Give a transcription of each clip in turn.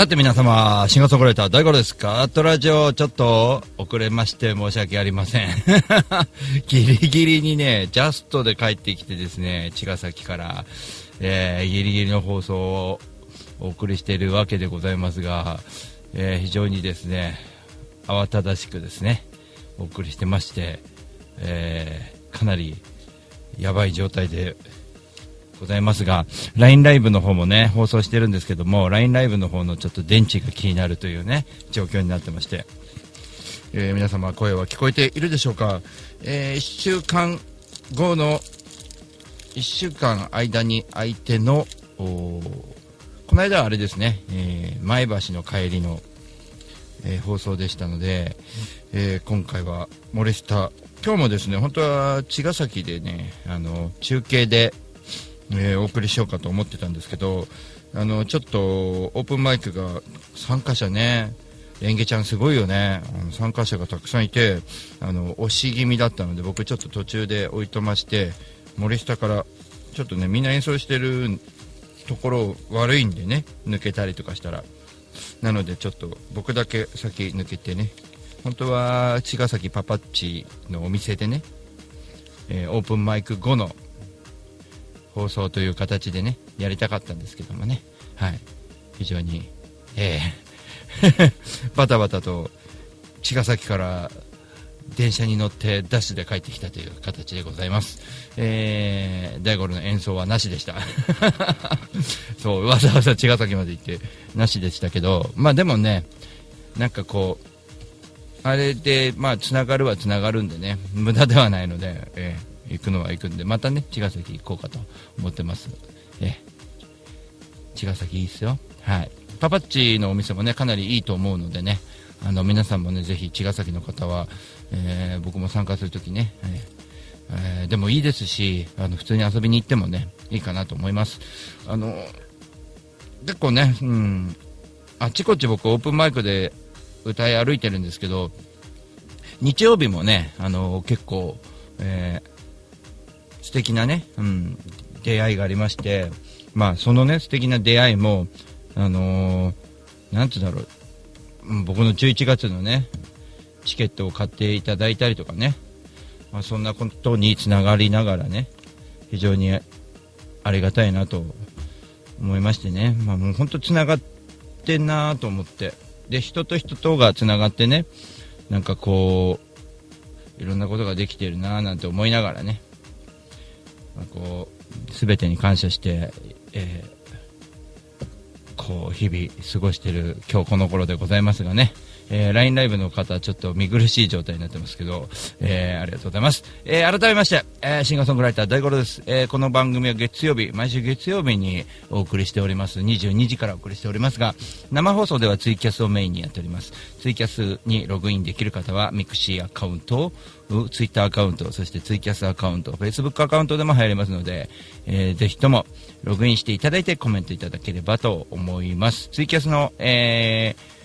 さて皆様、シンガーソングライター大五郎です。ガートラジオ、ちょっと遅れまして申し訳ありません。ギリギリにね、ジャストで帰ってきてですね、茅ヶ崎から、えーギリギリの放送をお送りしているわけでございますが、えー非常にですね、慌ただしくですね、お送りしてまして、えーかなりやばい状態でございますが、LINE ライブの方もね、放送してるんですけども、LINE ライブの方のちょっと電池が気になるというね、状況になってまして、えー皆様声は聞こえているでしょうか、え1週間後の、1週間間に相手の、この間はあれですね、えー前橋の帰りの、え放送でしたので、え今回はモレスタ今日もですね本当は茅ヶ崎でねあの中継で、えーお送りしようかと思ってたんですけどあのちょっとオープンマイクが参加者ねレンゲちゃんすごいよね。あの参加者がたくさんいてあの押し気味だったので僕ちょっと途中で置いとまして森下からちょっとねみんな演奏してるところ悪いんでね抜けたりとかしたら。なのでちょっと僕だけ先抜けてね本当は茅ヶ崎パパッチのお店でね、えーオープンマイク後の放送という形でねやりたかったんですけどもね。はい。非常にえー バタバタと茅ヶ崎から電車に乗ってダッシュで帰ってきたという形でございます。えー、大五郎の演奏はなしでした。そう、わざわざ茅ヶ崎まで行ってなしでしたけど、まあでもね、なんかこう、あれで、まあ、つながるはつながるんでね、無駄ではないので、えー行くのは行くんで、またね、茅ヶ崎行こうかと思ってます。え茅ヶ崎いいっすよ。はい。パパッチのお店もね、かなりいいと思うのでね、あの、皆さんもね、ぜひ茅ヶ崎の方は、えー僕も参加するときね、えーえーでもいいですし、あの、普通に遊びに行ってもね、いいかなと思います。あの、結構ね、うん、あちこち僕オープンマイクで歌い歩いてるんですけど、日曜日もね、あの、結構、えー素敵なね、うん、出会いがありまして、まあ、そのね、素敵な出会いも、あのーなんつうんだろう、僕の11月のね、チケットを買っていただいたりとかね、まあ、そんなことにつながりながらね、非常にありがたいなと思いましてね、まあ、もう本当つながってんなと思って、で、人と人とがつながってね、なんかこう、いろんなことができてるななんて思いながらね、まあ、こう、全てに感謝して、えーこう、日々過ごしている今日この頃でございますがね、えー LINE ライブの方、ちょっと見苦しい状態になってますけど、えーありがとうございます。えー改めまして、えーシンガーソングライター大五郎です。えーこの番組は月曜日、毎週月曜日にお送りしております。22時からお送りしておりますが、生放送ではツイキャスをメインにやっております。ツイキャスにログインできる方は、ミクシーアカウント、ツイッターアカウント、そしてツイキャスアカウント、フェイスブックアカウントでも入れますので、えーぜひともログインしていただいてコメントいただければと思います。ツイキャスの、えー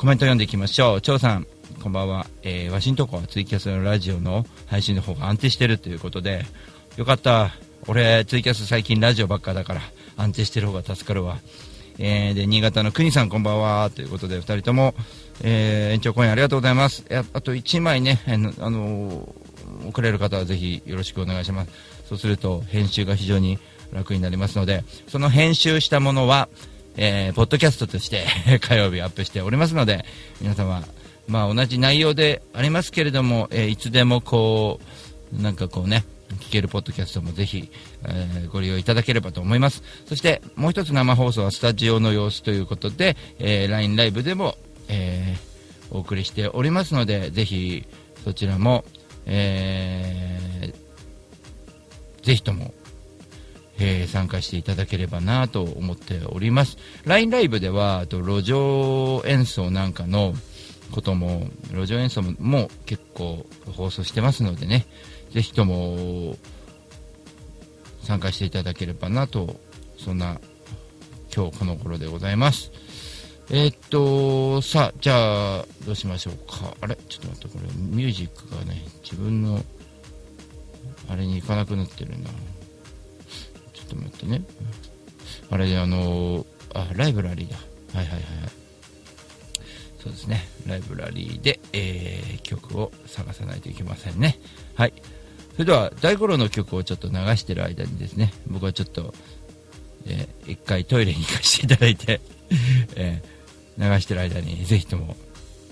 コメント読んでいきましょう。張さん、こんばんは。えーワシントンはツイキャスのラジオの配信の方が安定してるということで、よかった。俺、ツイキャス最近ラジオばっかだから、安定してる方が助かるわ。えーで、新潟の国さんこんばんは。ということで、二人とも、えー延長コインありがとうございます。えあと1枚ね、あの、あの送れる方はぜひよろしくお願いします。そうすると、編集が非常に楽になりますので、その編集したものは、えーポッドキャストとして 火曜日アップしておりますので、皆様、まあ同じ内容でありますけれども、えーいつでもこう、なんかこうね、聞けるポッドキャストもぜひ、えーご利用いただければと思います。そして、もう一つ生放送はスタジオの様子ということで、えー LINE ライブでも、えーお送りしておりますので、ぜひ、そちらも、えーぜひとも、えー参加していただければなと思っております。LINE ライブでは、あと路上演奏なんかの、ことも、路上演奏も結構放送してますのでね、ぜひとも参加していただければなと、そんな今日この頃でございます。えー、っと、さあ、じゃあ、どうしましょうか。あれ？ちょっと待って、これ、ミュージックがね、自分の、あれに行かなくなってるな。と待ってね。あれで、あのあ、ライブラリーだ。はいはいはい。そうですね。ライブラリーで、えー、曲を探さないといけませんね。はい。それでは、大五郎の曲をちょっと流してる間にですね、僕はちょっと、えー、一回トイレに行かせていただいてえー、流してる間にぜひとも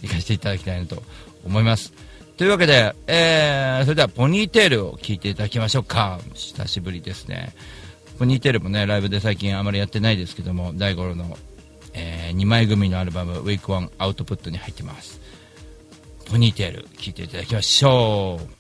行かせていただきたいなと思います。というわけで、えー、それではポニーテールを聴いていただきましょうか。久しぶりですね。ポニーテールもね、ライブで最近あまりやってないですけども、大五郎の、えー、2枚組のアルバム、ウィークワンアウトプットに入ってます。ポニーテール、聴いていただきましょう。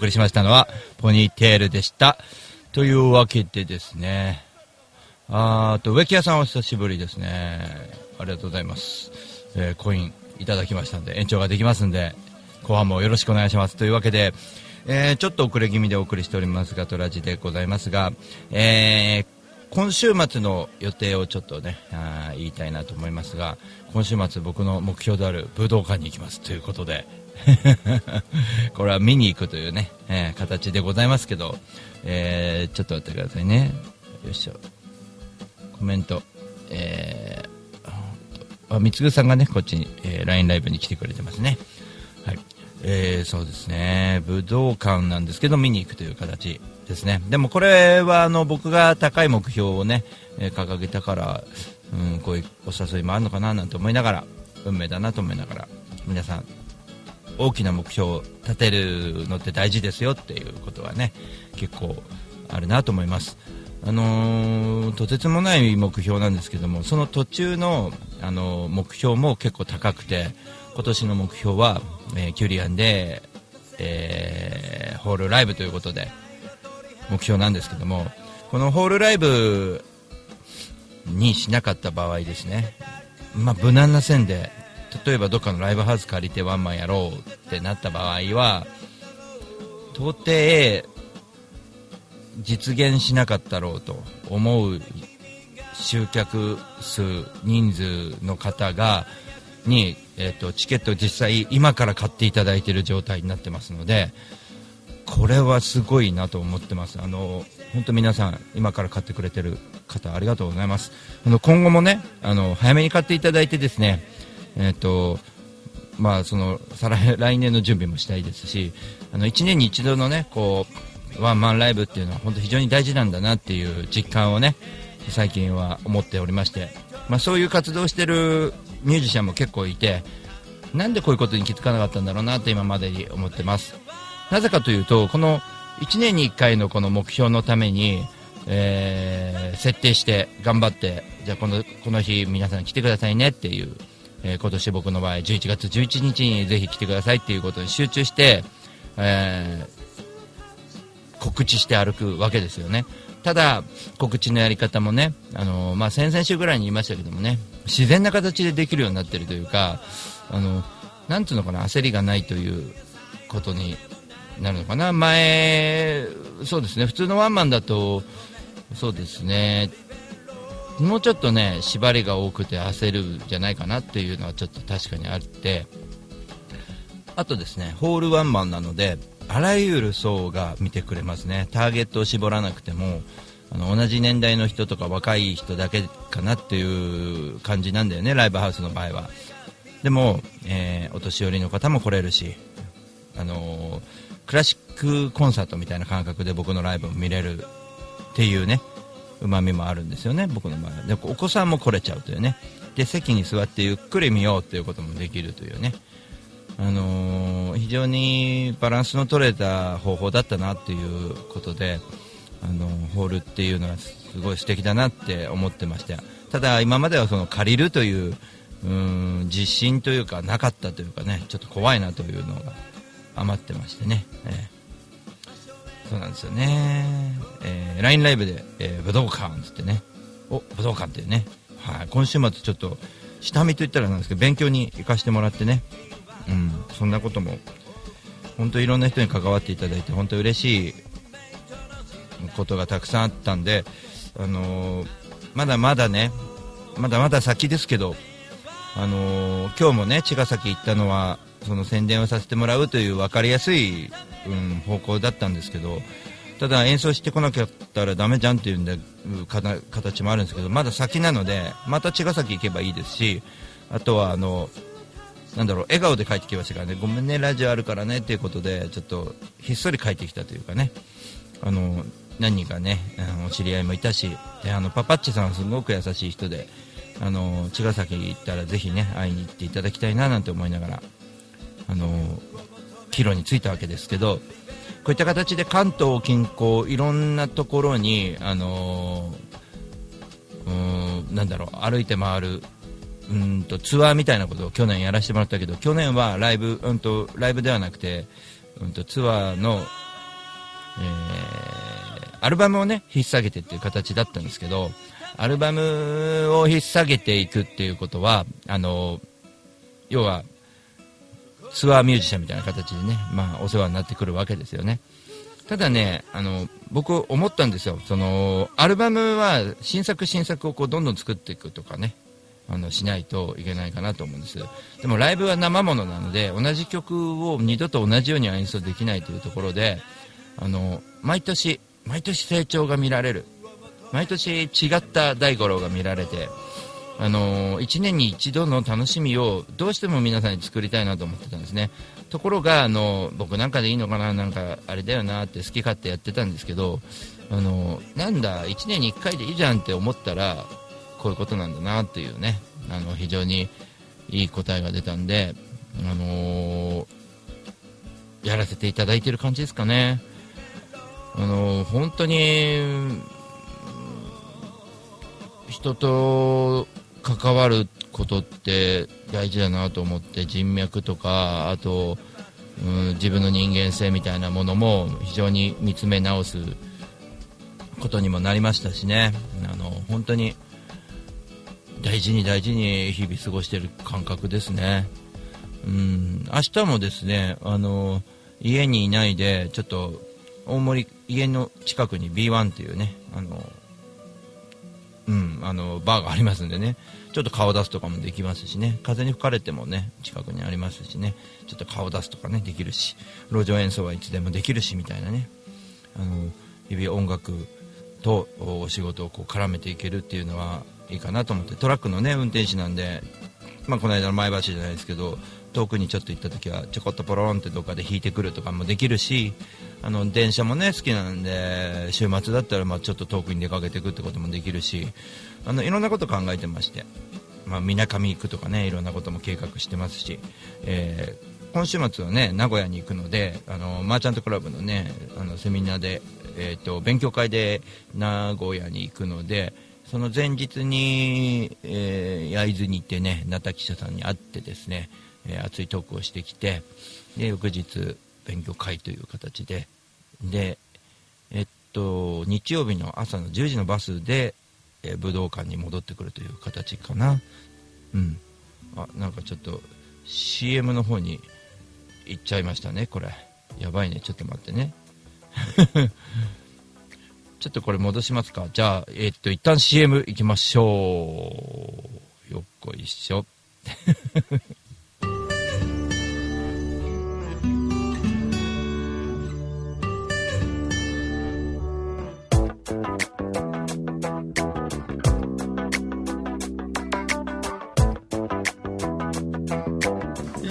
送りしましたのは、ポニーテールでした。というわけでですね、あーと、植木屋さんお久しぶりですね。ありがとうございます。えーコインいただきましたんで、延長ができますんで、後半もよろしくお願いします。というわけで、えーちょっと遅れ気味でお送りしておりますが、トラジでございますが、えー今週末の予定をちょっとね、あ言いたいなと思いますが、今週末僕の目標である武道館に行きますということで、これは見に行くというね、えー形でございますけど、えーちょっと待ってくださいね。よいしょ。コメント。えー、あ、みつぐさんがね、こっちに、えー LINE ライブに来てくれてますね。はい。えー、そうですね。武道館なんですけど、見に行くという形ですね。でもこれは、あの、僕が高い目標をね、えー掲げたから、うん、こういうお誘いもあるのかななんて思いながら、運命だなと思いながら、皆さん、大きな目標を立てるのって大事ですよっていうことはね結構あるなと思います。あのーとてつもない目標なんですけどもその途中の、あのー目標も結構高くて今年の目標は、えーキュリアンで、えーホールライブということで目標なんですけどもこのホールライブにしなかった場合ですね、まあ、無難な線で例えばどっかのライブハウス借りてワンマンやろうってなった場合は到底実現しなかったろうと思う集客数人数の方がに、えー、とチケットを実際今から買っていただいている状態になってますのでこれはすごいなと思ってます。あの本当皆さん今から買ってくれてる方ありがとうございます。あの今後もねあの早めに買っていただいてですねえっ、とまあその再 来年の準備もしたいですしあの1年に一度のねこうワンマンライブっていうのは本当非常に大事なんだなっていう実感をね最近は思っておりまして、まあ、そういう活動してるミュージシャンも結構いてなんでこういうことに気づかなかったんだろうなって今までに思ってます。なぜかというとこの1年に1回のこの目標のために、えー設定して頑張ってじゃあこのこの日皆さん来てくださいねっていう、えー今年僕の場合11月11日にぜひ来てくださいっていうことに集中して、えー告知して歩くわけですよね。ただ告知のやり方もね、あのーまあ、先々週ぐらいに言いましたけどもね自然な形でできるようになってるというかあのなんていうのかな焦りがないということになるのかな。前そうですね普通のワンマンだとそうですねもうちょっとね縛りが多くて焦るんじゃないかなっていうのはちょっと確かにあってあとですねホールワンマンなのであらゆる層が見てくれますね。ターゲットを絞らなくてもあの同じ年代の人とか若い人だけかなっていう感じなんだよねライブハウスの場合は。でも、えーお年寄りの方も来れるしあのークラシックコンサートみたいな感覚で僕のライブを見れるっていうねうまみもあるんですよね僕の場合は。でお子さんも来れちゃうというね。で席に座ってゆっくり見ようということもできるというね。あのー非常にバランスの取れた方法だったなっていうことで、あのーホールっていうのはすごい素敵だなって思ってましたただ今まではその借りるといううん自信というかなかったというかねちょっと怖いなというのが余ってましてね、ええ。そうなんですよね、えー LINE ライブで、えー武道館っつってね。お武道館っていうね、はい、今週末ちょっと下見といったらなんですけど勉強に行かせてもらってね。うん、そんなことも本当いろんな人に関わっていただいて本当嬉しいことがたくさんあったんで、あのーまだまだねまだまだ先ですけど、あのー今日もね茅ヶ崎行ったのはその宣伝をさせてもらうという分かりやすい、うん、方向だったんですけどただ演奏してこなかったらダメじゃんっていうんで形もあるんですけどまだ先なのでまた茅ヶ崎行けばいいですしあとはあのなんだろう笑顔で帰ってきましたからね。ごめんねラジオあるからねっていうことでちょっとひっそり帰ってきたというかね。あの何人かねあのお知り合いもいたしであのパパッチさんはすごく優しい人であの茅ヶ崎行ったらぜひね会いに行っていただきたいななんて思いながらあの帰路に着いたわけですけどこういった形で関東近郊いろんなところにあのうーんなんだろう歩いて回るうんとツアーみたいなことを去年やらせてもらったけど去年はライブ,、うん、とライブではなくて、うん、とツアーの、えーアルバムをね引っ提げてっていう形だったんですけどアルバムを引っ提げていくっていうことは、あの、要は、ツアーミュージシャンみたいな形でね、まあ、お世話になってくるわけですよね。ただね、あの、僕思ったんですよ。その、アルバムは新作新作をこうどんどん作っていくとかね、あの、しないといけないかなと思うんです。でもライブは生ものなので、同じ曲を二度と同じように演奏できないというところで、あの、毎年、毎年成長が見られる。毎年違った大五郎が見られて、あの1年に一度の楽しみをどうしても皆さんに作りたいなと思ってたんですね。ところが、あの僕なんかでいいのかな、なんかあれだよなって好き勝手やってたんですけど、あのなんだ、1年に1回でいいじゃんって思ったら、こういうことなんだなっていうね、あの非常にいい答えが出たんで、あのやらせていただいてる感じですかね。あの本当に人と関わることって大事だなと思って人脈とかあと、うん、自分の人間性みたいなものも非常に見つめ直すことにもなりましたしねあの本当に大事に大事に日々過ごしている感覚ですね。うん、明日もですねあの家にいないでちょっと大森家の近くに B1 っていうねあのうん、あのバーがありますんでね。ちょっと顔出すとかもできますしね。風に吹かれてもね近くにありますしね。ちょっと顔出すとかねできるし。路上演奏はいつでもできるしみたいなね。あの日々音楽とお仕事をこう絡めていけるっていうのはいいかなと思って。トラックのね運転手なんで、まあ、この間の前橋じゃないですけど遠くにちょっと行った時はちょこっとポロンってどっかで弾いてくるとかもできるしあの電車もね好きなんで週末だったらまあちょっと遠くに出かけていくってこともできるしあのいろんなこと考えてましてみなかみ行くとかねいろんなことも計画してますし、えー、今週末はね名古屋に行くのであのマーチャントクラブのねあのセミナーで、えーと、勉強会で名古屋に行くのでその前日に、えー、焼津に行ってね、名田記者さんに会ってですね、えー、熱いトークをしてきてで翌日勉強会という形ででえっと日曜日の朝の10時のバスで、えー、武道館に戻ってくるという形かな。うん。あなんかちょっと CM の方に行っちゃいましたねこれ。やばいね。ちょっと待ってね。ちょっとこれ戻しますか。じゃあえー、っと一旦 CM 行きましょう。よっこいしょ。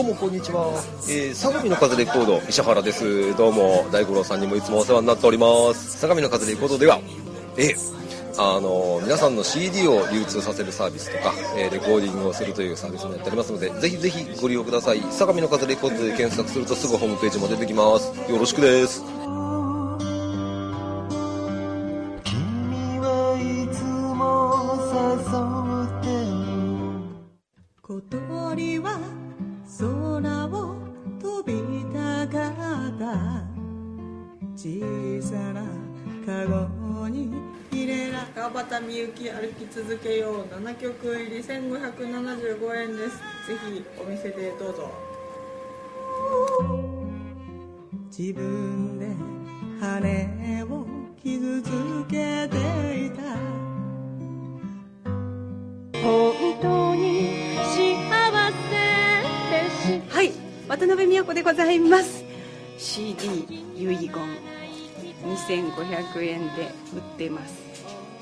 どうもこんにちは、えー、相模の風レコード石原です。どうも大五郎さんにもいつもお世話になっております。相模の風レコードではえ、あの皆さんの CD を流通させるサービスとか、えー、レコーディングをするというサービスもやっておりますのでぜひぜひご利用ください。相模の風レコードで検索するとすぐホームページも出てきます。よろしくです。よう7曲入り1575円です。ぜひお店でどうぞ。自分で羽を傷つけていた。本当に幸せでしはい渡辺美代子でございます。CD 遺言2500円で売ってます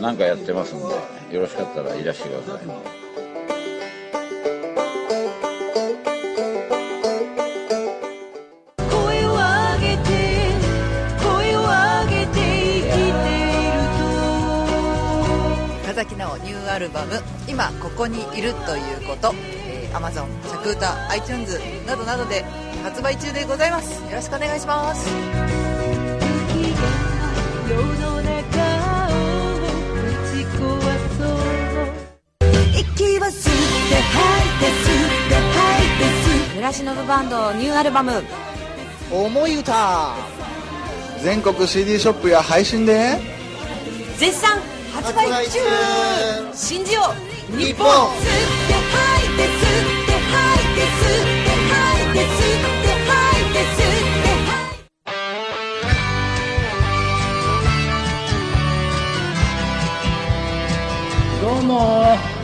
何かやってますんでよろしかったらいらしてください。声を上げて声を上げて生きていると。深崎のニューアルバム「今ここにいるということ」えー、Amazon、シャクータ、iTunes などなどで発売中でございます。よろしくお願いしますは吸って吐いて吸って吐いて吸村忍バンドニューアルバム。思い歌。全国 CD ショップや配信で。絶賛発売中。信じよう日本。吸って吐いて吸って吐いて吸って吐いて吸って吐いて吸って吐いてどうも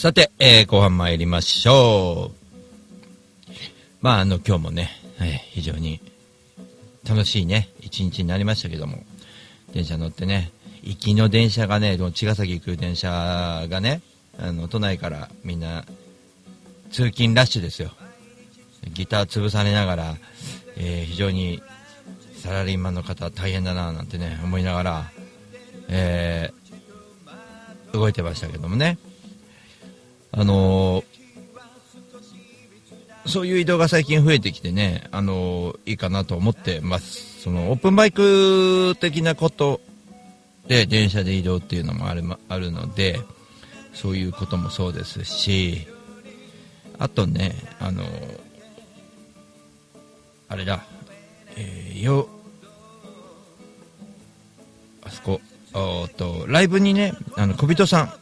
さて、えー後半参りましょう。まあ、あの、今日もね、えー非常に楽しいね、一日になりましたけども、電車乗ってね、行きの電車がね、茅ヶ崎行く電車がね、あの、都内からみんな、通勤ラッシュですよ。ギター潰されながら、えー非常にサラリーマンの方大変だななんてね、思いながら、えー動いてましたけどもね。あのそういう移動が最近増えてきてね、あのいいかなと思ってます。その、オープンバイク的なことで、電車で移動っていうのもあるあるので、そういうこともそうですし、あとね、あのあれだ、えーよ、あそこ、おっと、ライブにね、あの、小人さん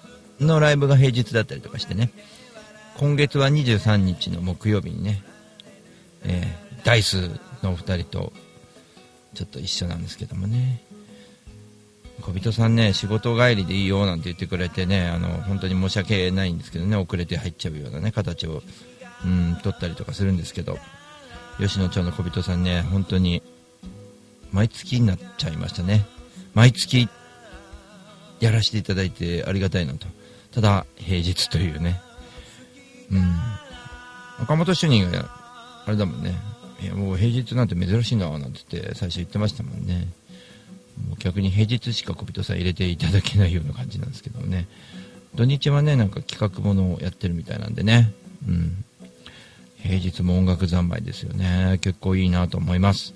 のライブが平日だったりとかしてね、今月は23日の木曜日にね、えーダイスのお二人と、ちょっと一緒なんですけどもね、小人さんね、仕事帰りでいいよなんて言ってくれてね、あの、本当に申し訳ないんですけどね、遅れて入っちゃうようなね、形を、うん、取ったりとかするんですけど、吉野町の小人さんね、本当に、毎月になっちゃいましたね。毎月、やらせていただいてありがたいなと。ただ、平日というね。うん。岡本主任が、あれだもんね。いや、もう平日なんて珍しいな、なんて言って最初言ってましたもんね。もう逆に平日しか小人さん入れていただけないような感じなんですけどね。土日はね、なんか企画ものをやってるみたいなんでね。うん。平日も音楽三昧ですよね。結構いいなと思います。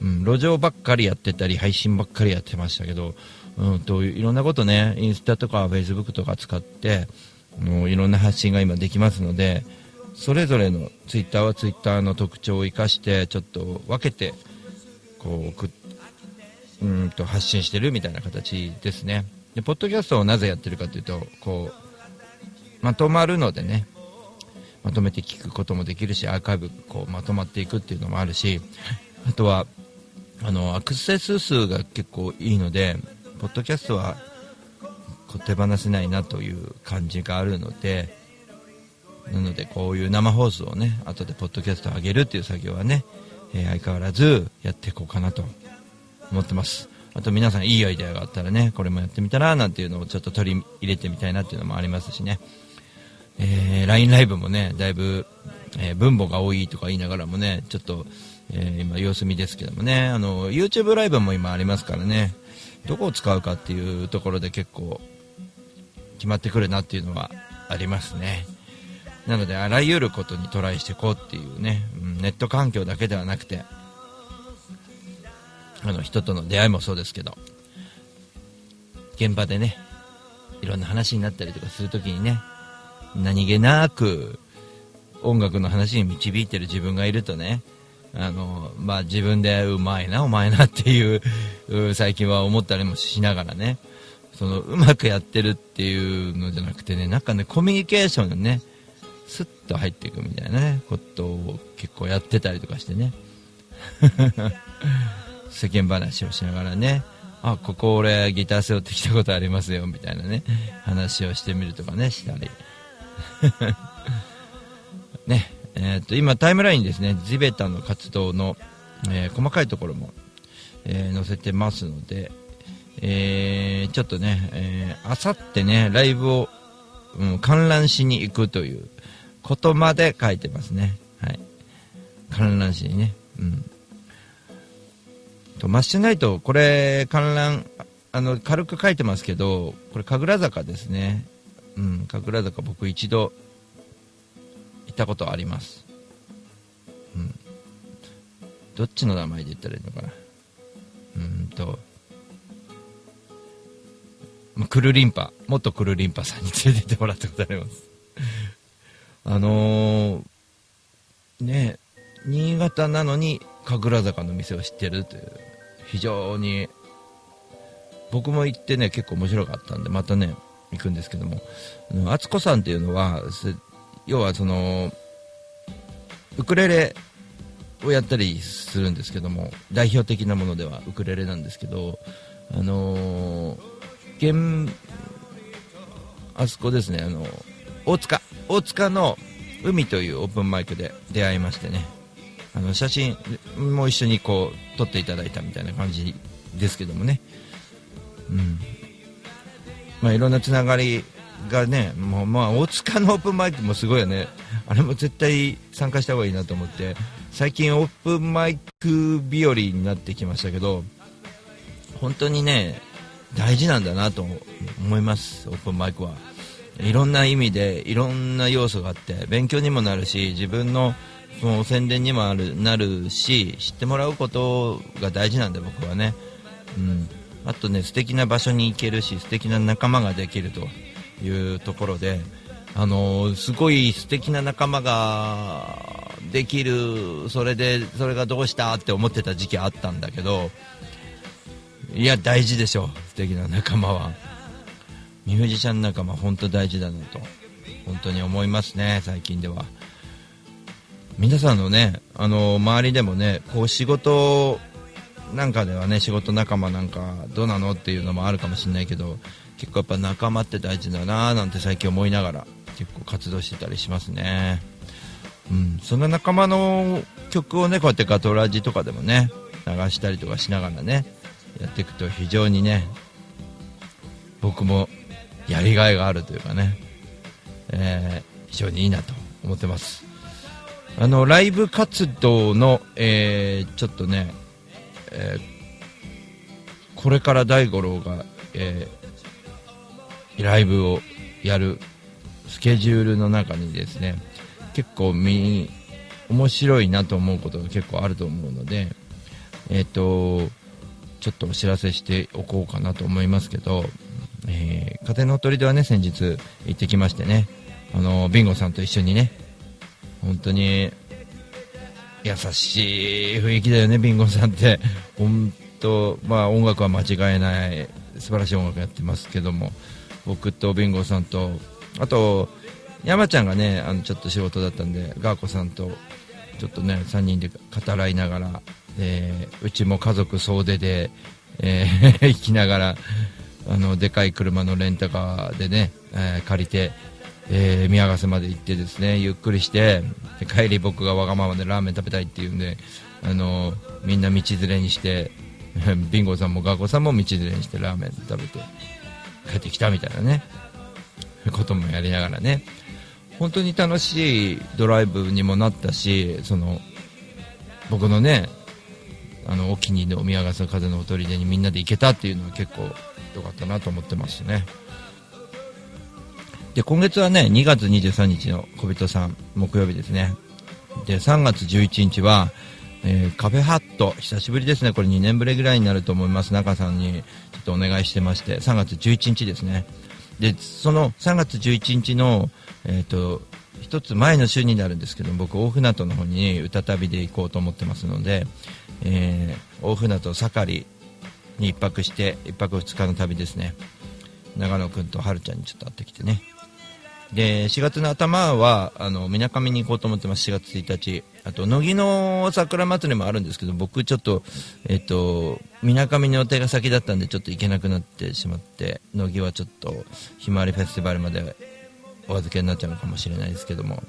うん、路上ばっかりやってたり、配信ばっかりやってましたけど、うんと、いろんなことね、インスタとかフェイスブックとか使って、もういろんな発信が今できますので、それぞれのツイッターはツイッターの特徴を生かして、ちょっと分けて、こう、うんと発信してるみたいな形ですね。で、ポッドキャストをなぜやってるかというと、こう、まとまるのでね、まとめて聞くこともできるし、アーカイブこうまとまっていくっていうのもあるし、あとは、あの、アクセス数が結構いいので、ポッドキャストは手放せないなという感じがあるので、なのでこういう生放送をね、後でポッドキャスト上げるっていう作業はね、えー相変わらずやっていこうかなと思ってます。あと皆さんいいアイデアがあったらね、これもやってみたらなんていうのをちょっと取り入れてみたいなっていうのもありますしね。えー LINE ライブもね、だいぶ、えー分母が多いとか言いながらもね、ちょっと、えー今様子見ですけどもね、あの、YouTube ライブも今ありますからね、どこを使うかっていうところで結構決まってくるなっていうのはありますね。なのであらゆることにトライしていこうっていうね、うんネット環境だけではなくてあの人との出会いもそうですけど現場でねいろんな話になったりとかするときにね何気なく音楽の話に導いてる自分がいるとねあの、まあ、自分でうまいなお前なっていう最近は思ったりもしながらね。そのうまくやってるっていうのじゃなくてねなんかねコミュニケーションがねスッと入っていくみたいなねことを結構やってたりとかしてね。世間話をしながらねあここ俺ギター背負ってきたことありますよみたいなね話をしてみるとかねしたり。ね。えー、と今タイムラインですね。地べたの活動の、えー細かいところも、えー載せてますので、えーちょっとね、えー、あさってねライブを、うん、観覧しに行くということまで書いてますね。はい。観覧しにね。うん。とマッシュナイトこれ観覧あの軽く書いてますけどこれ神楽坂ですね。うん神楽坂僕一度行ったことあります。うん。どっちの名前で言ったらいいのかな。うんと。まあクルリンパ。元クルリンパさんに連れてってもらったことあります。あのーね新潟なのに神楽坂の店を知ってるという非常に僕も行ってね結構面白かったんでまたね行くんですけども。敦子さんっていうのは要はそのウクレレをやったりするんですけども代表的なものではウクレレなんですけどあのー、現あそこですねあの大塚大塚の海というオープンマイクで出会いましてねあの写真も一緒にこう撮っていただいたみたいな感じですけどもね。うん。まあいろんなつながりがねもうまあ大塚のオープンマイクもすごいよね。あれも絶対参加した方がいいなと思って。最近オープンマイク日和になってきましたけど本当にね大事なんだなと思いますオープンマイクは。いろんな意味でいろんな要素があって勉強にもなるし自分のその宣伝にもあるなるし知ってもらうことが大事なんで僕はね、うん、あとね素敵な場所に行けるし素敵な仲間ができると。いうところであのすごい素敵な仲間ができるそれでそれがどうしたって思ってた時期あったんだけどいや大事でしょ素敵な仲間は。ミュージシャン仲間本当大事だなと本当に思いますね最近では。皆さんのねあの周りでもねこう仕事なんかではね仕事仲間なんかどうなのっていうのもあるかもしれないけど結構やっぱ仲間って大事だななんて最近思いながら結構活動してたりしますね。うんその仲間の曲をねこうやってガトラジとかでもね流したりとかしながらねやっていくと非常にね僕もやりがいがあるというかね、えー非常にいいなと思ってます。あのライブ活動の、えーちょっとね、えーこれから大五郎が、えーライブをやるスケジュールの中にですね結構み面白いなと思うことが結構あると思うのでえっ、とちょっとお知らせしておこうかなと思いますけど、えー風の鳥ではね先日行ってきましてねあのビンゴさんと一緒にね本当に優しい雰囲気だよねビンゴさんって。本当まあ音楽は間違いない素晴らしい音楽やってますけども僕とビンゴさんとあと山ちゃんがねあのちょっと仕事だったんでガーコさんとちょっとね3人で語らいながら、えーうちも家族総出で、えー 行きながらあのでかい車のレンタカーでね、えー借りて、えー宮ヶ瀬まで行ってですねゆっくりして帰り僕がわがままでラーメン食べたいっていうんであのみんな道連れにして ビンゴさんもガーコさんも道連れにしてラーメン食べて。帰ってきたみたいなねこともやりながらね本当に楽しいドライブにもなったしその僕のねあのお気に入りの宮ヶ瀬風のほとりでにみんなで行けたっていうのは結構良かったなと思ってますねで、今月はね、2月23日の小人さん、木曜日ですね。で、3月11日は、えーカフェハット、久しぶりですね。これ2年ぶりぐらいになると思います。中さんにとお願いしてまして、3月11日ですね。で、その3月11日の、えっ、と、一つ前の週になるんですけど、僕、大船渡の方に歌旅で行こうと思ってますので、えー大船渡盛りに1泊して、一泊二日の旅ですね。長野くんとはるちゃんにちょっと会ってきてね。で、4月の頭は、あの、みなかみに行こうと思ってます、4月1日。あと、乃木の桜祭りもあるんですけど、僕ちょっと、えっ、と、みなかみの予定が先だったんで、ちょっと行けなくなってしまって、乃木はちょっと、ひまわりフェスティバルまでお預けになっちゃうのかもしれないですけども、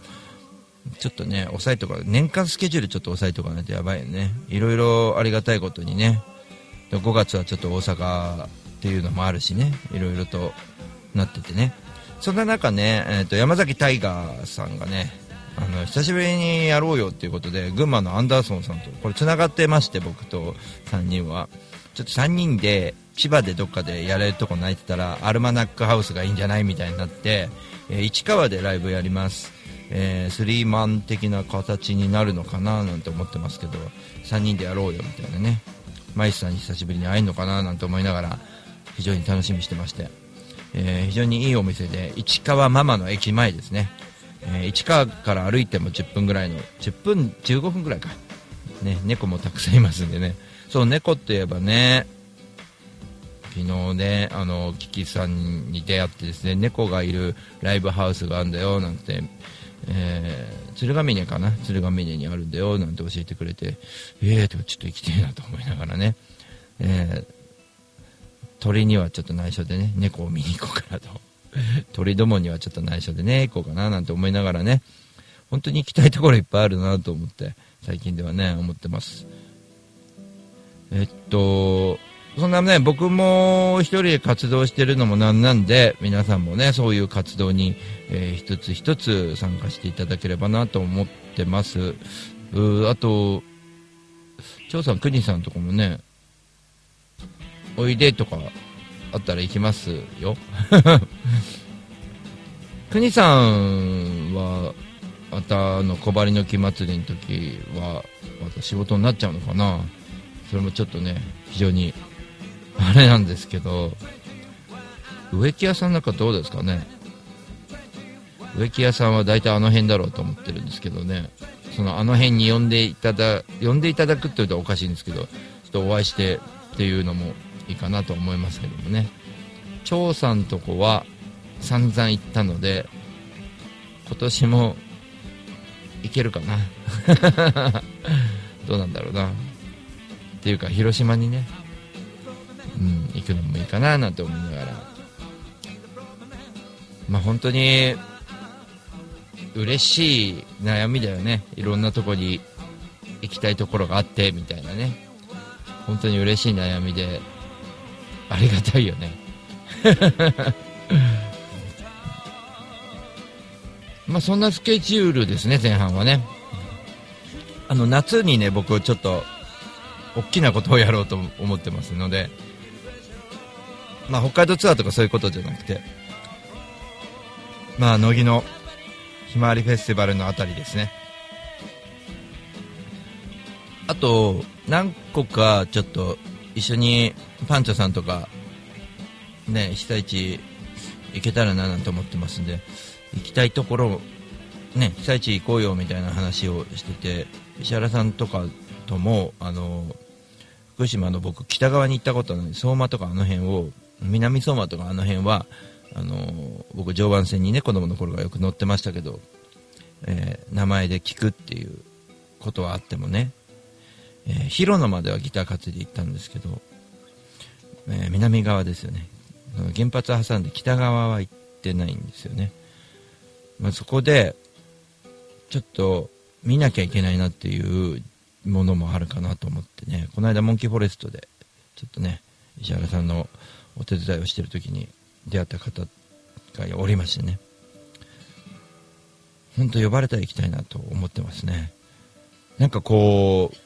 ちょっとね、抑えとか、年間スケジュールちょっと抑えとかないとやばいよね。いろいろありがたいことにね、5月はちょっと大阪っていうのもあるしね、いろいろとなっててね。そんな中ね、えー、と山崎タイガーさんがね、あの久しぶりにやろうよっていうことで、群馬のアンダーソンさんと、これ繋がってまして、僕と3人は。ちょっと3人で千葉でどっかでやれるとこないって言ったら、アルマナックハウスがいいんじゃないみたいになって、えー市川でライブやります。えースリーマン的な形になるのかななんて思ってますけど、3人でやろうよみたいなね。マイスさんに久しぶりに会えるのかななんて思いながら、非常に楽しみしてまして。えー非常にいいお店で市川ママの駅前ですね、えー市川から歩いても10分ぐらいの10分15分ぐらいか、ね、猫もたくさんいますんでね。そう猫って言えばね昨日ねあのキキさんに出会ってですね猫がいるライブハウスがあるんだよなんてえー鶴ヶ峰かな？鶴ヶ峰にあるんだよなんて教えてくれてええー、とちょっと行きたいなと思いながらね、えー鳥にはちょっと内緒でね、猫を見に行こうかなと。鳥どもにはちょっと内緒でね、行こうかななんて思いながらね、本当に行きたいところいっぱいあるなと思って、最近ではね、思ってます。えっと、そんなね、僕も一人で活動してるのもなんなんで、皆さんもね、そういう活動に、えー一つ一つ参加していただければなと思ってます。うーあと、張さん、国さんとかもね、おいでとかあったら行きますよ。国さんは、またあの小針の木祭りの時は、また仕事になっちゃうのかな。それもちょっとね、非常に、あれなんですけど、植木屋さんなんかどうですかね。植木屋さんは大体あの辺だろうと思ってるんですけどね。そのあの辺に呼んでいただ、呼んでいただくって言うとおかしいんですけど、ちょっとお会いしてっていうのもいいかなと思いますけどもね。張さんとこは散々行ったので、今年も行けるかな。どうなんだろうな。っていうか、広島にね、うん、行くのもいいかななんて思いながら。まあ本当に、嬉しい悩みだよね。いろんなとこに行きたいところがあって、みたいなね。本当に嬉しい悩みで、ありがたいよね。まあそんなスケジュールですね、前半はね。あの、夏にね、僕ちょっと、大きなことをやろうと思ってますので、まあ北海道ツアーとかそういうことじゃなくて、まあ乃木のひまわりフェスティバルのあたりですね。あと、何個かちょっと一緒にパンチョさんとか、ね、被災地行けたらななんて思ってますんで、行きたいところ、ね、被災地行こうよみたいな話をしてて、石原さんとかとも、あの、福島の僕、北側に行ったことない、相馬とかあの辺を、南相馬とかあの辺は、あの、僕、常磐線にね、子供の頃からよく乗ってましたけど、えー名前で聞くっていうことはあってもね、えー広野まではギター担いで行ったんですけど、えー南側ですよね。原発挟んで北側は行ってないんですよね。まあ、そこで、ちょっと見なきゃいけないなっていうものもあるかなと思ってね、この間モンキーフォレストで、ちょっとね、石原さんのお手伝いをしてる時に出会った方がおりましてね、本当呼ばれたら行きたいなと思ってますね。なんかこう、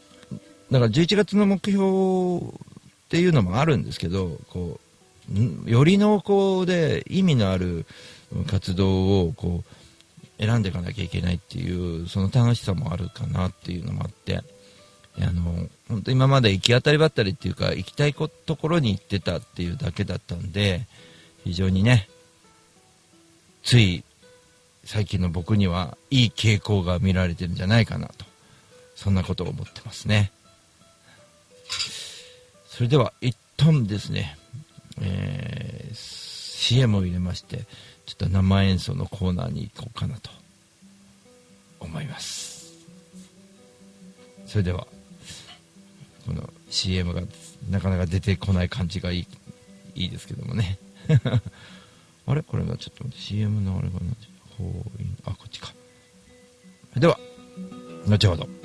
だから11月の目標っていうのもあるんですけど、こう、より濃厚で意味のある活動をこう選んでいかなきゃいけないっていうその楽しさもあるかなっていうのもあってあの本当今まで行き当たりばったりっていうか行きたいこところに行ってたっていうだけだったんで非常にねつい最近の僕にはいい傾向が見られてるんじゃないかなとそんなことを思ってますね。それでは一旦ですね、えー CM を入れましてちょっと生演奏のコーナーに行こうかなと思います。それではこの CM がなかなか出てこない感じがいいいいですけどもね。あれ？これがちょっと CM のあれがなあこっちか。では後ほど。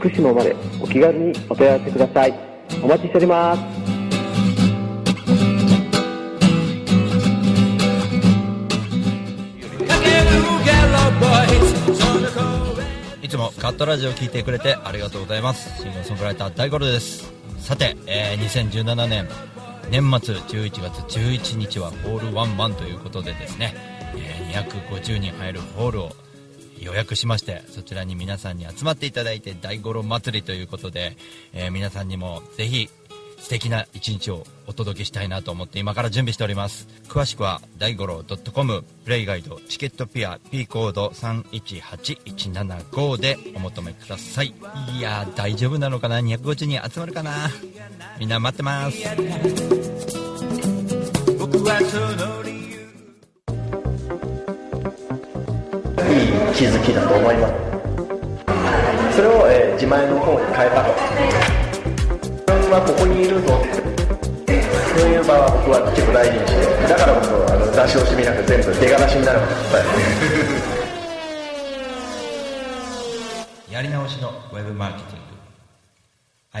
福島までお気軽にお問い合わせください。お待ちしております。いつもカットラジオを聞いてくれてありがとうございます。シンガーソングライター大五郎です。さて、えー2017年年末11月11日はホールワンマンということでですね、えー250人入るホールを予約しましてそちらに皆さんに集まっていただいて大五郎祭りということで、えー皆さんにもぜひ素敵な一日をお届けしたいなと思って今から準備しております。詳しくは大五郎 .com プレイガイドチケットピア P コード318175でお求めください。いや大丈夫なのかな？250人集まるかな？みんな待ってます。いい気づきだと思います。それを、えー自前の方に変えたと。自分はここにいるぞそういう場は僕は結構大事にしてだからこそあの出し惜しみなく全部出がらしになること伝えやり直しのウェブマーケティング。ア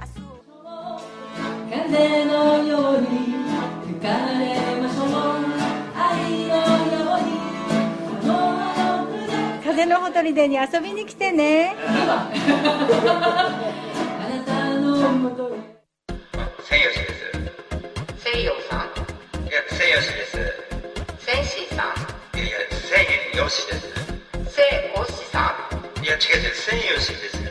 風のよしょう愛のようにこのあの船風のほとりでに遊びに来てねあなたのもとに千吉です西洋さんいや千吉です千シーさんいやいや千吉です聖おしさいや違う違う千吉です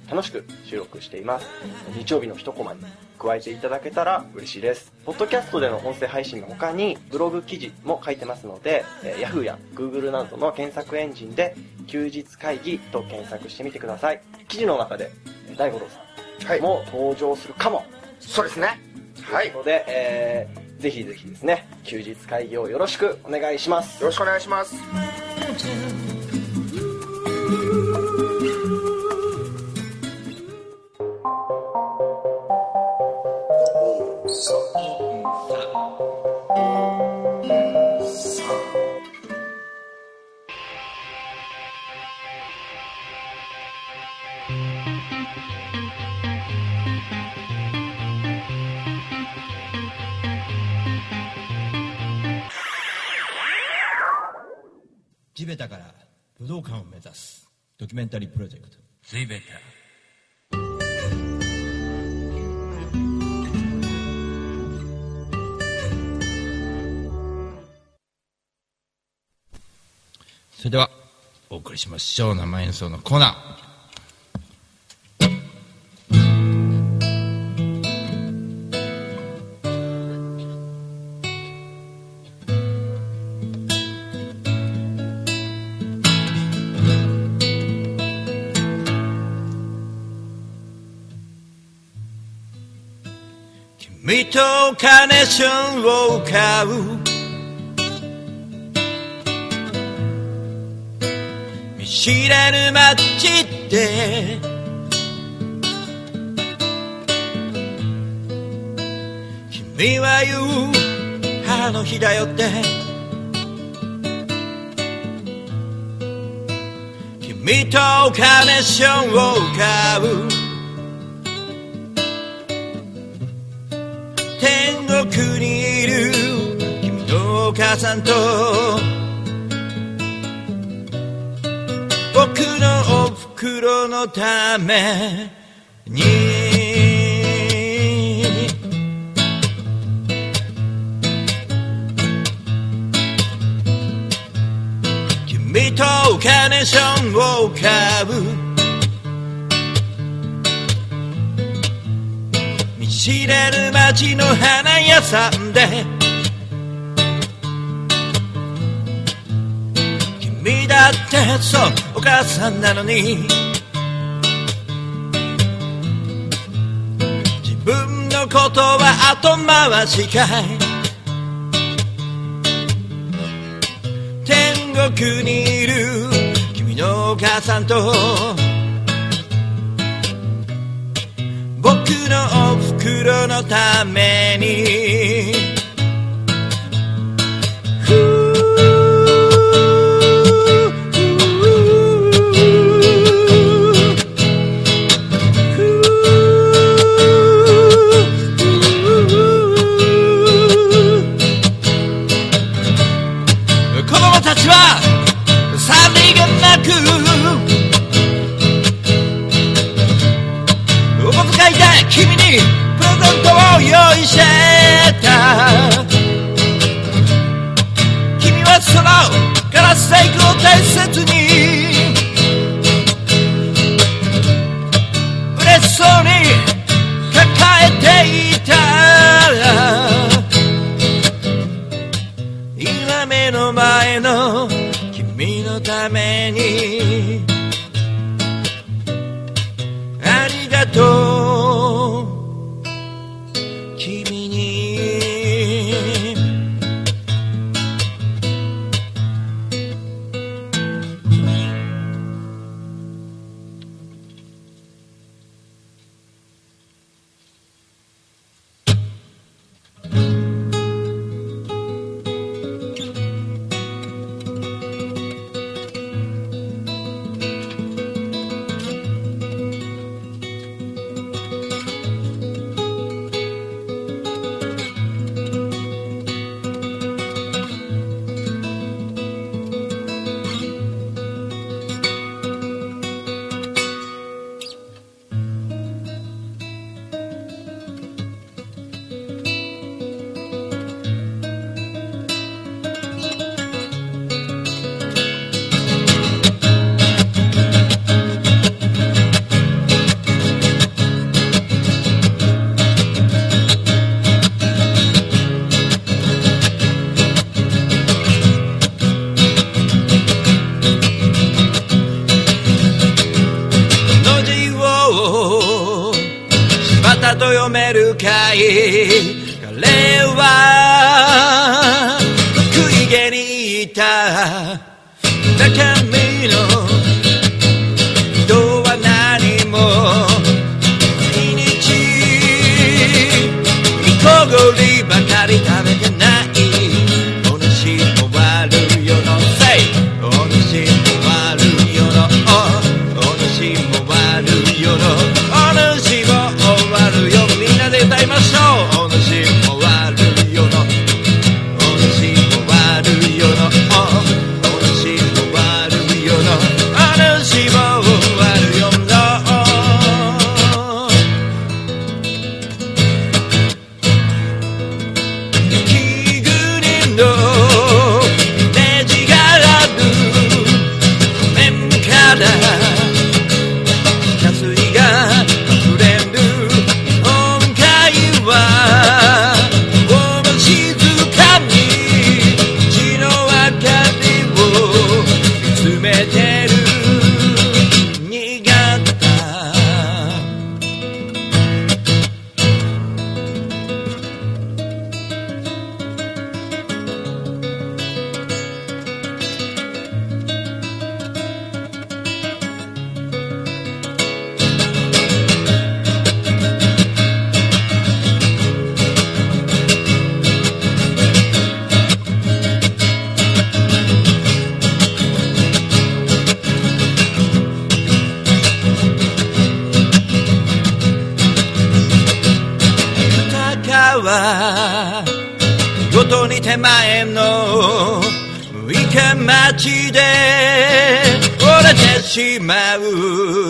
楽しく収録しています。日曜日の一コマに加えていただけたら嬉しいです。ポッドキャストでの音声配信の他にブログ記事も書いてますので、えー Yahoo や Google などの検索エンジンで休日会議と検索してみてください。記事の中でえー大五郎さんも登場するかも、そうですね。はい。ということで、えーぜひぜひですね休日会議をよろしくお願いします。よろしくお願いしますそいさ地べたから武道館を目指すドキュメンタリープロジェクト「地べた」それではお送りしましょう。生演奏のコーナー。君とカーネーションを買う。知らぬ街で君は言うあの日だよって。君とカーネーションを買う。天国にいる君のお母さんと。僕のお袋のために。君とカーネーションを買う。見知らぬ街の花屋さんで。だってそうお母さんなのに。自分のことは後回しかい。天国にいる君のお母さんと。僕のお袋のために。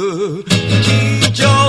Keep your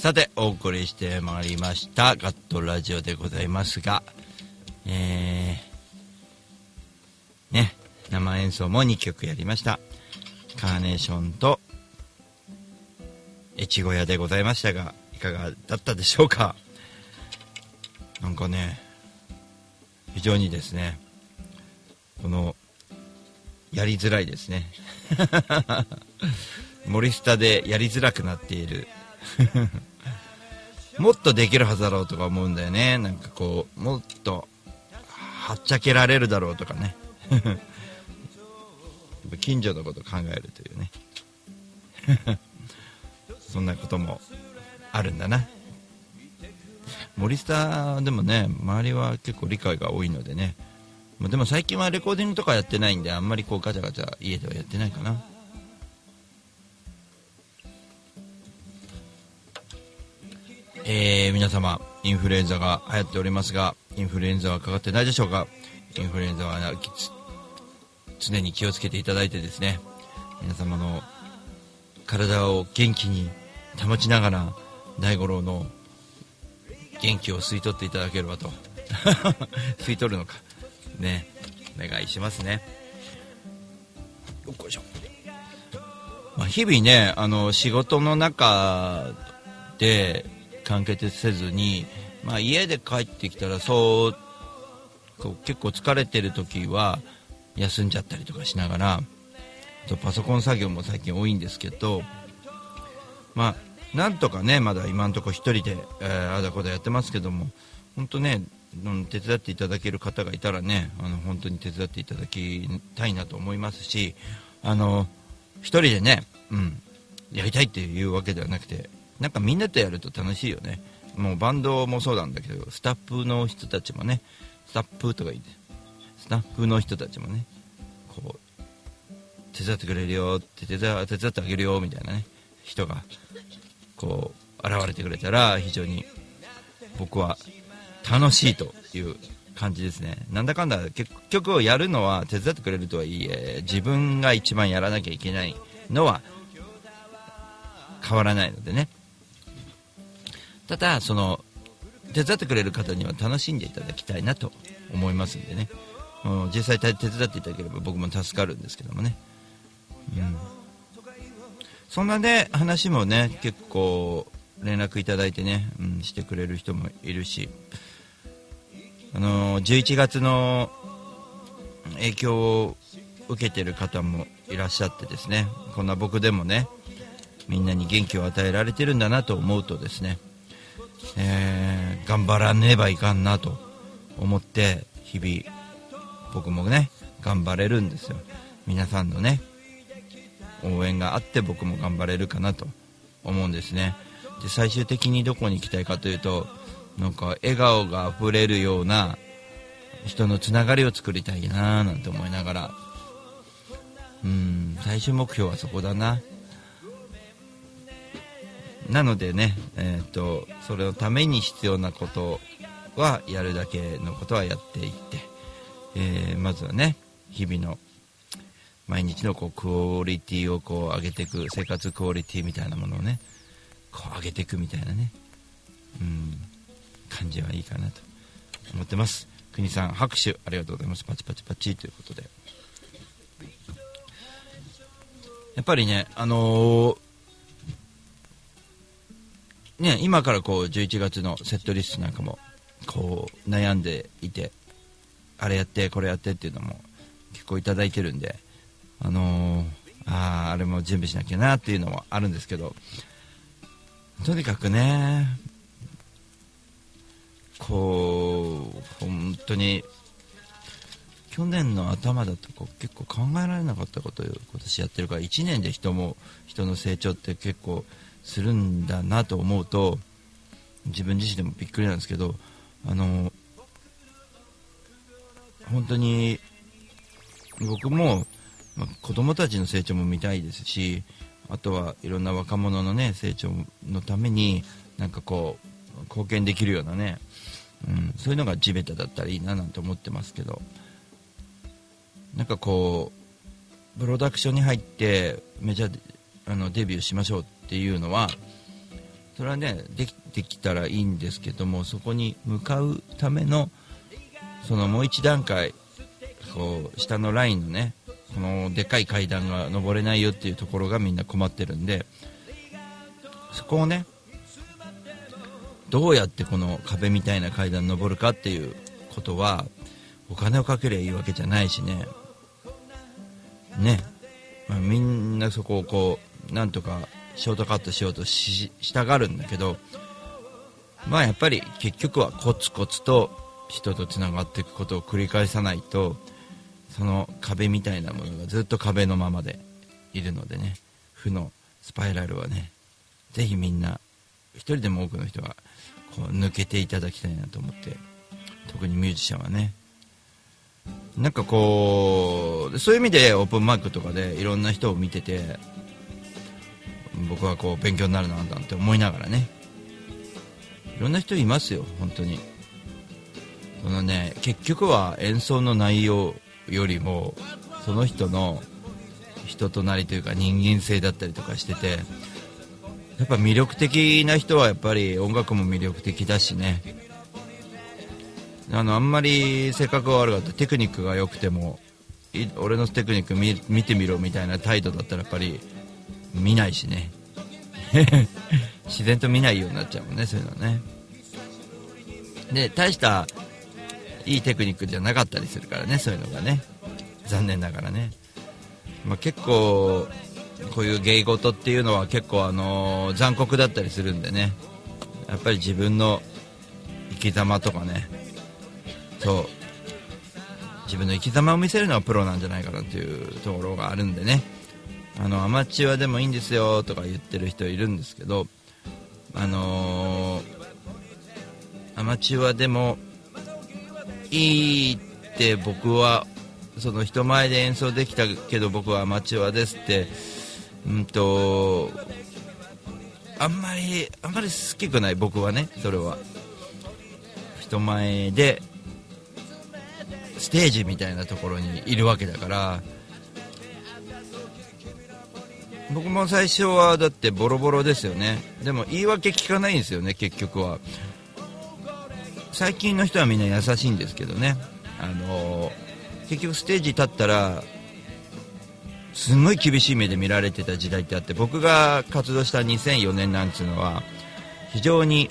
さて、お送りしてまいりました、ガットラジオでございますが、えー、ね、生演奏も2曲やりました。カーネーションと、越後屋でございましたが、いかがだったでしょうかなんかね、非常にですね、この、やりづらいですね。森スタでやりづらくなっている。もっとできるはずだろうとか思うんだよね。なんかこう、もっと、はっちゃけられるだろうとかね。やっぱ近所のこと考えるというね。そんなこともあるんだな。森スタでもね、周りは結構理解が多いのでね。でも最近はレコーディングとかやってないんで、あんまりこうガチャガチャ家ではやってないかな。えー、皆様、インフルエンザが流行っておりますが、インフルエンザはかかってないでしょうか？インフルエンザは常に気をつけていただいてですね、皆様の体を元気に保ちながら、大五郎の元気を吸い取っていただければと。吸い取るのか。ね、お願いしますね。よっこいしょ。まあ、日々ね、あの、仕事の中で完結せずに、まあ、家で帰ってきたら、そう、こう結構疲れてる時は、休んじゃったりとかしながら、とパソコン作業も最近多いんですけど、まあ、なんとかね、まだ今のところ一人で、えーあだこだやってますけども、本当ね、手伝っていただける方がいたらねあの本当に手伝っていただきたいなと思いますしあの一人でね、うん、やりたいっていうわけではなくてなんかみんなとやると楽しいよね。もうバンドもそうなんだけどスタッフの人たちもねスタッフとか言ってスタッフの人たちもねこう手伝ってくれるよって手伝手伝ってあげるよみたいなね人がこう現れてくれたら非常に僕は楽しいという感じですね。なんだかんだ結局やるのは手伝ってくれるとはいえ自分が一番やらなきゃいけないのは変わらないのでね。ただその手伝ってくれる方には楽しんでいただきたいなと思いますんでね、うん実際手伝っていただければ僕も助かるんですけどもね、うん、そんなね話もね結構連絡いただいてね、うん、してくれる人もいるしあの11月の影響を受けてる方もいらっしゃってですね。こんな僕でもねみんなに元気を与えられてるんだなと思うとですね、えー頑張らねばいかんなと思って日々僕もね頑張れるんですよ。皆さんのね応援があって僕も頑張れるかなと思うんですね。で最終的にどこに行きたいかというとなんか笑顔があふれるような人のつながりを作りたいなーなんて思いながら。うん最終目標はそこだな。なのでね、えー、とそれのために必要なことはやるだけのことはやっていって、えーまずはね日々の毎日のこうクオリティをこう上げていく生活クオリティみたいなものをねこう上げていくみたいなね、うん、感じはいいかなと思ってます。国さん拍手ありがとうございます。パチパチパチということで。やっぱりねあのーね、今からこう11月のセットリストなんかもこう悩んでいてあれやってこれやってっていうのも結構いただいてるんであのーああれも準備しなきゃなっていうのもあるんですけどとにかくねこう本当に去年の頭だとこう結構考えられなかったことを今年やってるから1年で人も人の成長って結構するんだなと思うと自分自身でもびっくりなんですけどあの本当に僕も、ま、子供たちの成長も見たいですしあとはいろんな若者のね成長のためになんかこう貢献できるようなね、うん、そういうのが地べただったらいいななんて思ってますけどなんかこうプロダクションに入ってメジャーあのデビューしましょうっていうのはそれはねできてきたらいいんですけどもそこに向かうためのそのもう一段階こう下のラインのねこのでかい階段が登れないよっていうところがみんな困ってるんでそこをねどうやってこの壁みたいな階段登るかっていうことはお金をかけりゃいいわけじゃないしね。ね、まあみんなそこをこうなんとかショートカットしようとししたがるんだけどまあやっぱり結局はコツコツと人とつながっていくことを繰り返さないとその壁みたいなものがずっと壁のままでいるのでね負のスパイラルはねぜひみんな一人でも多くの人がこう抜けていただきたいなと思って特にミュージシャンはね。なんかこうそういう意味でオープンマイクとかでいろんな人を見てて僕はこう勉強になるななんて思いながらね。いろんな人いますよ本当に。そのね結局は演奏の内容よりもその人の人となりというか人間性だったりとかしててやっぱ魅力的な人はやっぱり音楽も魅力的だしね。あのあんまり性格が悪かったテクニックが良くても俺のテクニック見てみろみたいな態度だったらやっぱり見ないしね。自然と見ないようになっちゃうもんねそういうのはね。で大したいいテクニックじゃなかったりするからねそういうのがね。残念ながらね、まあ、結構こういう芸事っていうのは結構あの残酷だったりするんでね。やっぱり自分の生き様とかね。そう。自分の生き様を見せるのはプロなんじゃないかなっていうところがあるんでね。あのアマチュアでもいいんですよとか言ってる人いるんですけどあのーアマチュアでもいいって僕はその人前で演奏できたけど僕はアマチュアですってうんとあんまりあんまり好きくない僕はねそれは。人前でステージみたいなところにいるわけだから僕も最初はだってボロボロですよね。でも言い訳聞かないんですよね結局は。最近の人はみんな優しいんですけどね。あの結局ステージ立ったらすごい厳しい目で見られてた時代ってあって僕が活動した2004年なんつうのは非常に、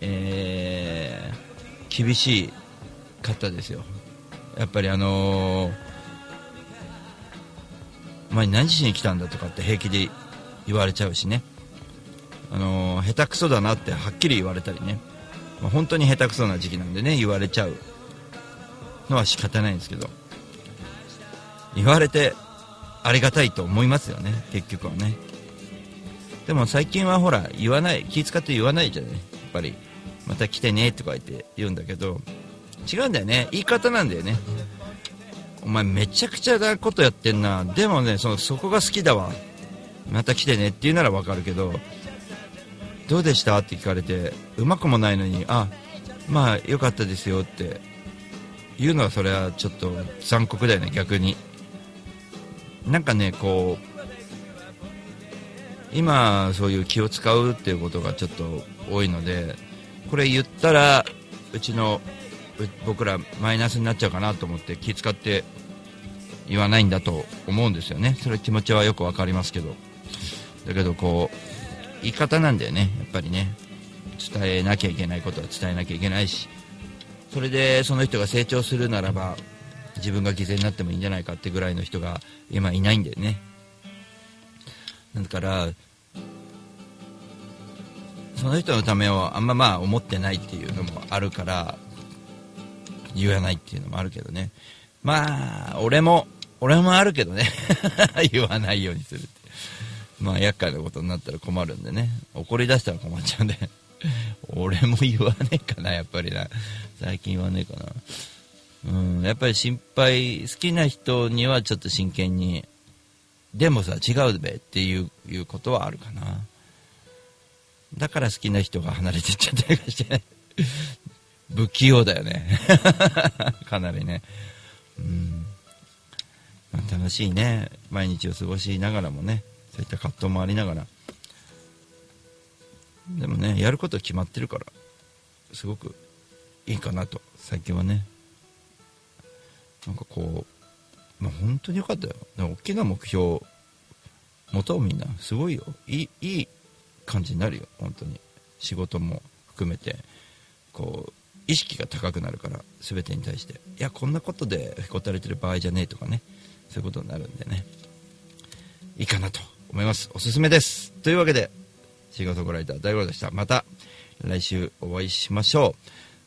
えー厳しかったですよ。やっぱりあのー前何しに来たんだとかって平気で言われちゃうしね、あのー下手くそだなってはっきり言われたりね、まあ本当に下手くそな時期なんでね言われちゃうのは仕方ないんですけど。言われてありがたいと思いますよね結局はね。でも最近はほら言わない気使って言わないじゃないやっぱり。また来てねとか言って言うんだけど。違うんだよね。言い方なんだよね。お前めちゃくちゃなことやってんな。でもねそのそこが好きだわ。また来てねって言うならわかるけどどうでした？って聞かれてうまくもないのにあまあ良かったですよって。言うのはそれはちょっと残酷だよね逆に。なんかねこう今そういう気を使うっていうことがちょっと多いのでこれ言ったらうちの僕らマイナスになっちゃうかなと思って気使って言わないんだと思うんですよね。それ気持ちはよくわかりますけど。だけどこう言い方なんだよね。やっぱりね。伝えなきゃいけないことは伝えなきゃいけないし。それでその人が成長するならば自分が犠牲になってもいいんじゃないかってぐらいの人が今いないんだよね。だからその人のためをあんままあ思ってないっていうのもあるから言わないっていうのもあるけどね。まあ俺も俺もあるけどね。言わないようにするってまあ厄介なことになったら困るんでね。怒り出したら困っちゃうんで。俺も言わねえかなやっぱりな。最近言わねえかな。うんやっぱり心配好きな人にはちょっと真剣にでもさ違うべっていういうことはあるかな。だから好きな人が離れてっちゃったりして不器用だよね。かなりね。うん、まあ楽しいね。毎日を過ごしながらもね。そういった葛藤もありながら。でもねやること決まってるからすごくいいかなと。最近はね。なんかこうまあ本当によかったよ。大きな目標持とうみんな。すごいよ。いいいい感じになるよ。本当に。仕事も含めて。こう意識が高くなるから全てに対していやこんなことでへこたれてる場合じゃねえとかねそういうことになるんでね。いいかなと思います。おすすめです。というわけでシンガーソングライター大五郎でした。また来週お会いしましょ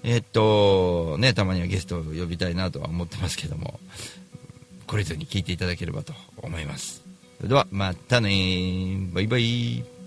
う。えーっとねたまにはゲストを呼びたいなとは思ってますけども懲りずに聞いていただければと思います。それではまたねバイバイ。